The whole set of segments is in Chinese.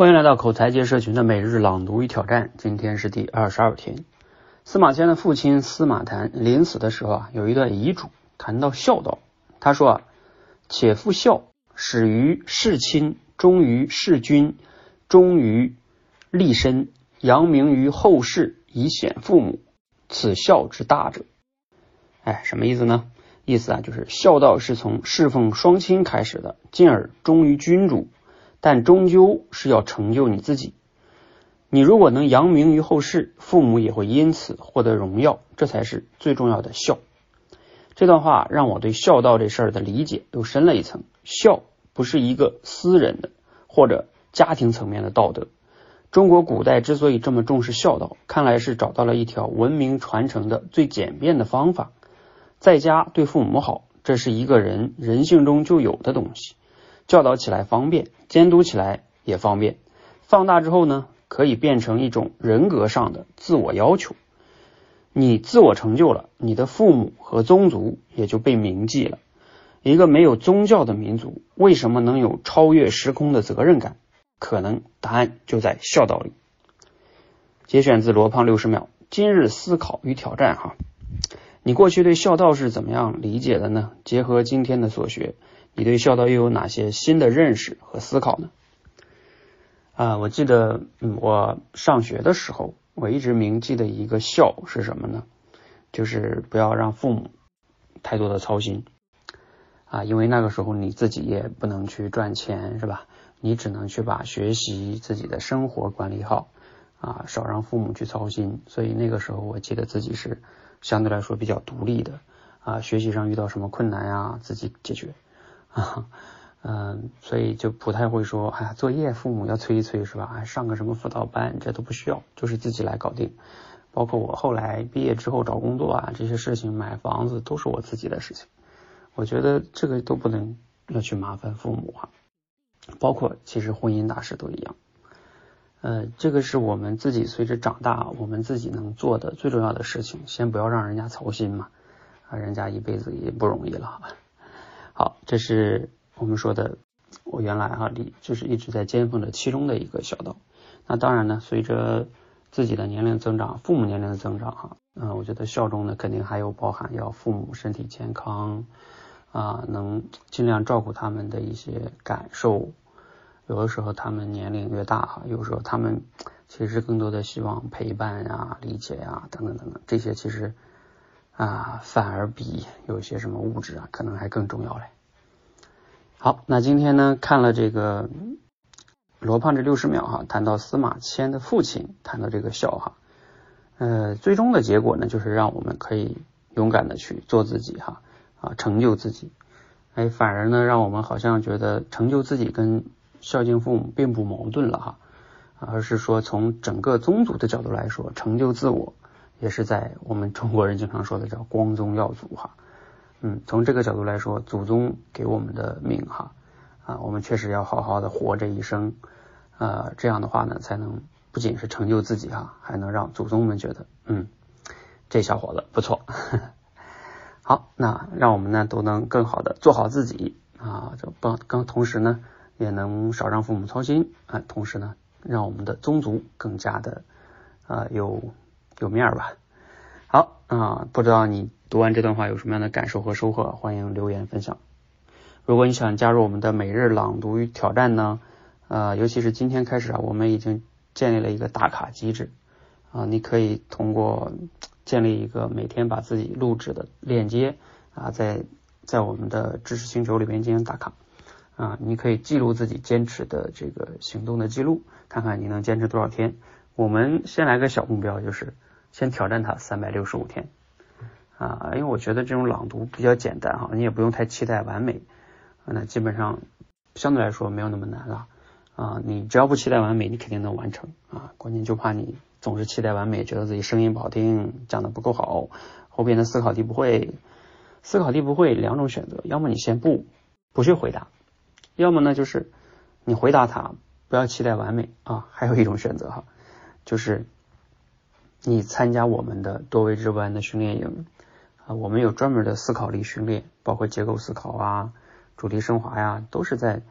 欢迎来到口才界社群的每日朗读与挑战，今天是第二十二天。司马迁的父亲司马谈临死的时候啊，有一段遗嘱谈到孝道。他说啊：“且复孝，始于事亲，忠于事君，忠于立身，扬名于后世，以显父母，此孝之大者。”哎，什么意思呢？意思啊，就是孝道是从侍奉双亲开始的，进而忠于君主。但终究是要成就你自己。你如果能扬名于后世，父母也会因此获得荣耀，这才是最重要的孝。这段话让我对孝道这事儿的理解又深了一层。孝不是一个私人的或者家庭层面的道德。中国古代之所以这么重视孝道，看来是找到了一条文明传承的最简便的方法。在家对父母好，这是一个人人性中就有的东西。教导起来方便，监督起来也方便。放大之后呢，可以变成一种人格上的自我要求。你自我成就了，你的父母和宗族也就被铭记了。一个没有宗教的民族，为什么能有超越时空的责任感？可能答案就在孝道里。节选自罗胖六十秒，今日思考与挑战哈。你过去对孝道是怎么样理解的呢？结合今天的所学。你对孝道又有哪些新的认识和思考呢？啊，我记得，嗯，我上学的时候，我一直铭记的一个孝是什么呢？就是不要让父母太多的操心啊，因为那个时候你自己也不能去赚钱，是吧？你只能去把学习、自己的生活管理好啊，少让父母去操心。所以那个时候，我记得自己是相对来说比较独立的啊，学习上遇到什么困难呀，自己解决。啊，嗯，所以就不太会说，哎呀，作业父母要催一催是吧？哎，上个什么辅导班，这都不需要，就是自己来搞定。包括我后来毕业之后找工作啊，这些事情，买房子都是我自己的事情。我觉得这个都不能要去麻烦父母啊。包括其实婚姻大事都一样。呃，这个是我们自己随着长大，我们自己能做的最重要的事情，先不要让人家操心嘛。啊，人家一辈子也不容易了。这是我们说的，我原来哈里就是一直在尖峰的其中的一个小道。那当然呢，随着自己的年龄增长，父母年龄的增长哈，嗯，我觉得孝中呢肯定还有包含要父母身体健康啊，能尽量照顾他们的一些感受。有的时候他们年龄越大哈，有时候他们其实更多的希望陪伴呀、理解呀等等等等，这些其实。啊，反而比有些什么物质啊，可能还更重要嘞。好，那今天呢，看了这个罗胖这六十秒哈，谈到司马迁的父亲，谈到这个笑哈，呃，最终的结果呢，就是让我们可以勇敢的去做自己哈，啊，成就自己。哎，反而呢，让我们好像觉得成就自己跟孝敬父母并不矛盾了哈，而是说从整个宗族的角度来说，成就自我。也是在我们中国人经常说的叫光宗耀祖哈，嗯，从这个角度来说，祖宗给我们的命哈啊，我们确实要好好的活这一生，呃，这样的话呢，才能不仅是成就自己哈，还能让祖宗们觉得，嗯，这小伙子不错。好，那让我们呢都能更好的做好自己啊，就帮更同时呢，也能少让父母操心啊，同时呢，让我们的宗族更加的啊有。有面儿吧，好啊，不知道你读完这段话有什么样的感受和收获？欢迎留言分享。如果你想加入我们的每日朗读与挑战呢，呃，尤其是今天开始啊，我们已经建立了一个打卡机制啊，你可以通过建立一个每天把自己录制的链接啊，在在我们的知识星球里边进行打卡啊，你可以记录自己坚持的这个行动的记录，看看你能坚持多少天。我们先来个小目标，就是。先挑战它三百六十五天啊，因为我觉得这种朗读比较简单哈，你也不用太期待完美，那基本上相对来说没有那么难了啊。你只要不期待完美，你肯定能完成啊。关键就怕你总是期待完美，觉得自己声音不好听，讲的不够好，后边的思考题不会，思考题不会两种选择，要么你先不不去回答，要么呢就是你回答他，不要期待完美啊。还有一种选择哈，就是。你参加我们的多维之班的训练营我们有专门的思考力训练，包括结构思考啊、主题升华呀，都是在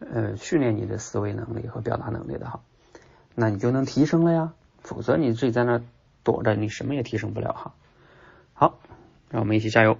呃训练你的思维能力和表达能力的哈，那你就能提升了呀。否则你自己在那躲着，你什么也提升不了哈。好，让我们一起加油。